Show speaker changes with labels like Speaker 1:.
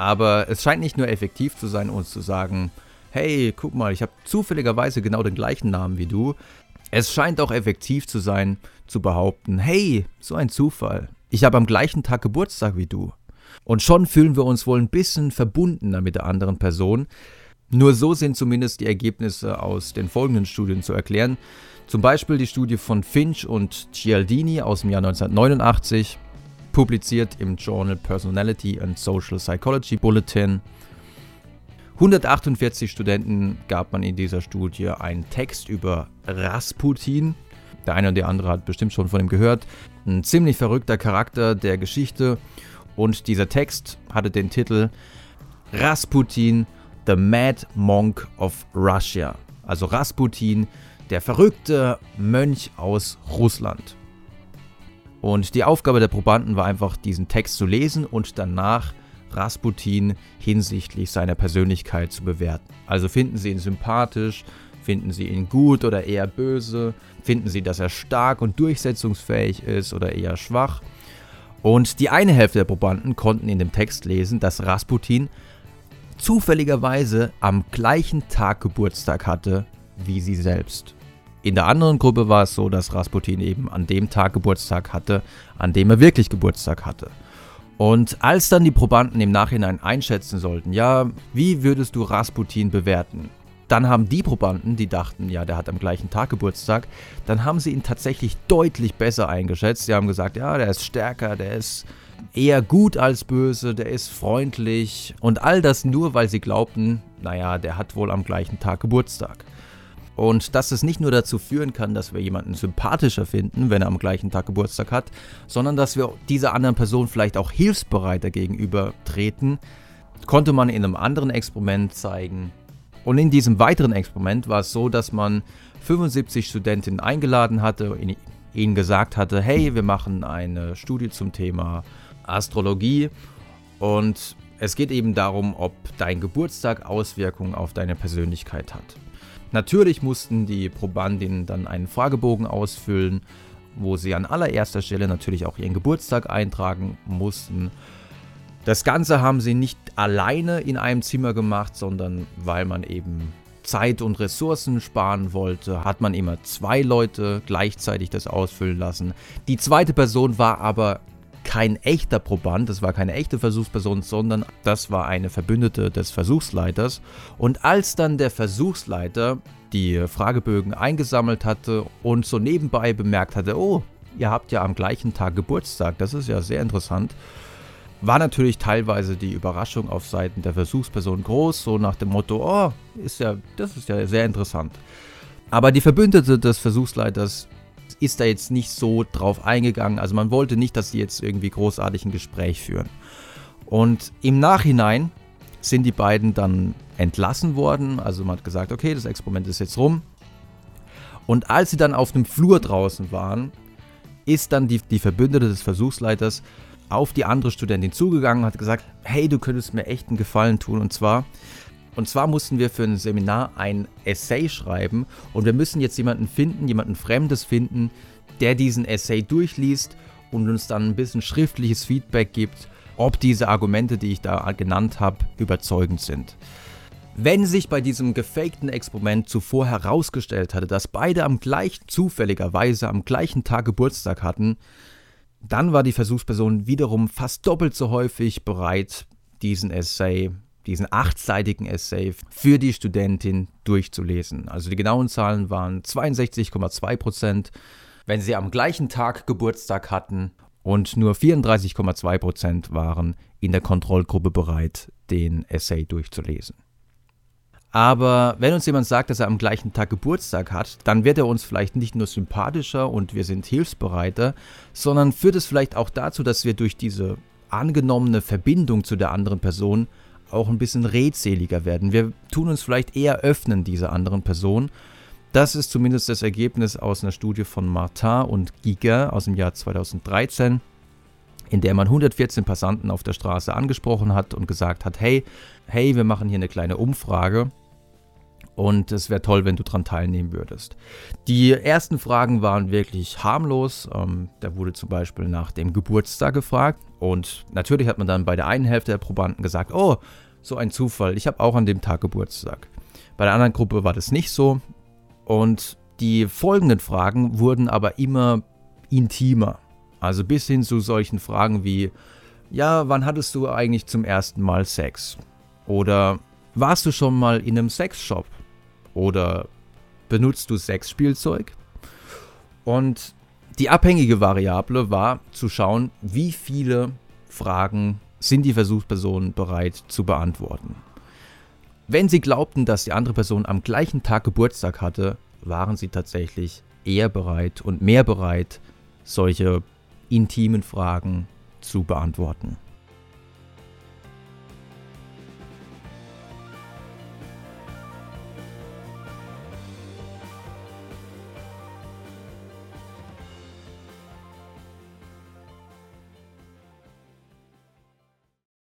Speaker 1: Aber es scheint nicht nur effektiv zu sein, uns zu sagen, hey, guck mal, ich habe zufälligerweise genau den gleichen Namen wie du. Es scheint auch effektiv zu sein, zu behaupten, hey, so ein Zufall. Ich habe am gleichen Tag Geburtstag wie du. Und schon fühlen wir uns wohl ein bisschen verbundener mit der anderen Person. Nur so sind zumindest die Ergebnisse aus den folgenden Studien zu erklären. Zum Beispiel die Studie von Finch und Cialdini aus dem Jahr 1989, publiziert im Journal Personality and Social Psychology Bulletin. 148 Studenten gab man in dieser Studie einen Text über Rasputin. Der eine oder die andere hat bestimmt schon von ihm gehört. Ein ziemlich verrückter Charakter der Geschichte. Und dieser Text hatte den Titel Rasputin, the Mad Monk of Russia. Also Rasputin, der verrückte Mönch aus Russland. Und die Aufgabe der Probanden war einfach, diesen Text zu lesen und danach Rasputin hinsichtlich seiner Persönlichkeit zu bewerten. Also finden Sie ihn sympathisch, finden Sie ihn gut oder eher böse, finden Sie, dass er stark und durchsetzungsfähig ist oder eher schwach. Und die eine Hälfte der Probanden konnten in dem Text lesen, dass Rasputin zufälligerweise am gleichen Tag Geburtstag hatte wie sie selbst. In der anderen Gruppe war es so, dass Rasputin eben an dem Tag Geburtstag hatte, an dem er wirklich Geburtstag hatte. Und als dann die Probanden im Nachhinein einschätzen sollten, ja, wie würdest du Rasputin bewerten? Dann haben die Probanden, die dachten, ja, der hat am gleichen Tag Geburtstag, dann haben sie ihn tatsächlich deutlich besser eingeschätzt. Sie haben gesagt, ja, der ist stärker, der ist eher gut als böse, der ist freundlich und all das nur, weil sie glaubten, naja, der hat wohl am gleichen Tag Geburtstag. Und dass es nicht nur dazu führen kann, dass wir jemanden sympathischer finden, wenn er am gleichen Tag Geburtstag hat, sondern dass wir dieser anderen Person vielleicht auch hilfsbereiter gegenüber treten, konnte man in einem anderen Experiment zeigen. Und in diesem weiteren Experiment war es so, dass man 75 Studentinnen eingeladen hatte, ihnen gesagt hatte, hey, wir machen eine Studie zum Thema Astrologie und es geht eben darum, ob dein Geburtstag Auswirkungen auf deine Persönlichkeit hat. Natürlich mussten die Probandinnen dann einen Fragebogen ausfüllen, wo sie an allererster Stelle natürlich auch ihren Geburtstag eintragen mussten. Das Ganze haben sie nicht alleine in einem Zimmer gemacht, sondern weil man eben Zeit und Ressourcen sparen wollte, hat man immer zwei Leute gleichzeitig das ausfüllen lassen. Die zweite Person war aber kein echter Proband, das war keine echte Versuchsperson, sondern das war eine Verbündete des Versuchsleiters. Und als dann der Versuchsleiter die Fragebögen eingesammelt hatte und so nebenbei bemerkt hatte, oh, ihr habt ja am gleichen Tag Geburtstag, das ist ja sehr interessant, war natürlich teilweise die Überraschung auf Seiten der Versuchsperson groß, so nach dem Motto, oh, ist ja, das ist ja sehr interessant. Aber die Verbündete des Versuchsleiters ist da jetzt nicht so drauf eingegangen. Also man wollte nicht, dass sie jetzt irgendwie großartig ein Gespräch führen. Und im Nachhinein sind die beiden dann entlassen worden. Also man hat gesagt, okay, das Experiment ist jetzt rum. Und als sie dann auf dem Flur draußen waren, ist dann die, die Verbündete des Versuchsleiters auf die andere Studentin zugegangen und hat gesagt, hey, du könntest mir echt einen Gefallen tun. Und zwar, und zwar mussten wir für ein Seminar ein Essay schreiben und wir müssen jetzt jemanden finden, jemanden Fremdes finden, der diesen Essay durchliest und uns dann ein bisschen schriftliches Feedback gibt, ob diese Argumente, die ich da genannt habe, überzeugend sind. Wenn sich bei diesem gefakten Experiment zuvor herausgestellt hatte, dass beide am gleichen, zufälligerweise am gleichen Tag Geburtstag hatten, dann war die Versuchsperson wiederum fast doppelt so häufig bereit, diesen Essay diesen achtseitigen Essay für die Studentin durchzulesen. Also die genauen Zahlen waren 62,2 Prozent, wenn sie am gleichen Tag Geburtstag hatten und nur 34,2 Prozent waren in der Kontrollgruppe bereit, den Essay durchzulesen. Aber wenn uns jemand sagt, dass er am gleichen Tag Geburtstag hat, dann wird er uns vielleicht nicht nur sympathischer und wir sind hilfsbereiter, sondern führt es vielleicht auch dazu, dass wir durch diese angenommene Verbindung zu der anderen Person auch ein bisschen redseliger werden. Wir tun uns vielleicht eher öffnen dieser anderen Person. Das ist zumindest das Ergebnis aus einer Studie von Martin und Giger aus dem Jahr 2013, in der man 114 Passanten auf der Straße angesprochen hat und gesagt hat, hey, hey, wir machen hier eine kleine Umfrage. Und es wäre toll, wenn du daran teilnehmen würdest. Die ersten Fragen waren wirklich harmlos. Ähm, da wurde zum Beispiel nach dem Geburtstag gefragt und natürlich hat man dann bei der einen Hälfte der Probanden gesagt, oh, so ein Zufall, ich habe auch an dem Tag Geburtstag. Bei der anderen Gruppe war das nicht so und die folgenden Fragen wurden aber immer intimer. Also bis hin zu solchen Fragen wie, ja, wann hattest du eigentlich zum ersten Mal Sex? Oder warst du schon mal in einem Sexshop? Oder benutzt du Sexspielzeug? Und die abhängige Variable war zu schauen, wie viele Fragen sind die Versuchspersonen bereit zu beantworten. Wenn sie glaubten, dass die andere Person am gleichen Tag Geburtstag hatte, waren sie tatsächlich eher bereit und mehr bereit, solche intimen Fragen zu beantworten.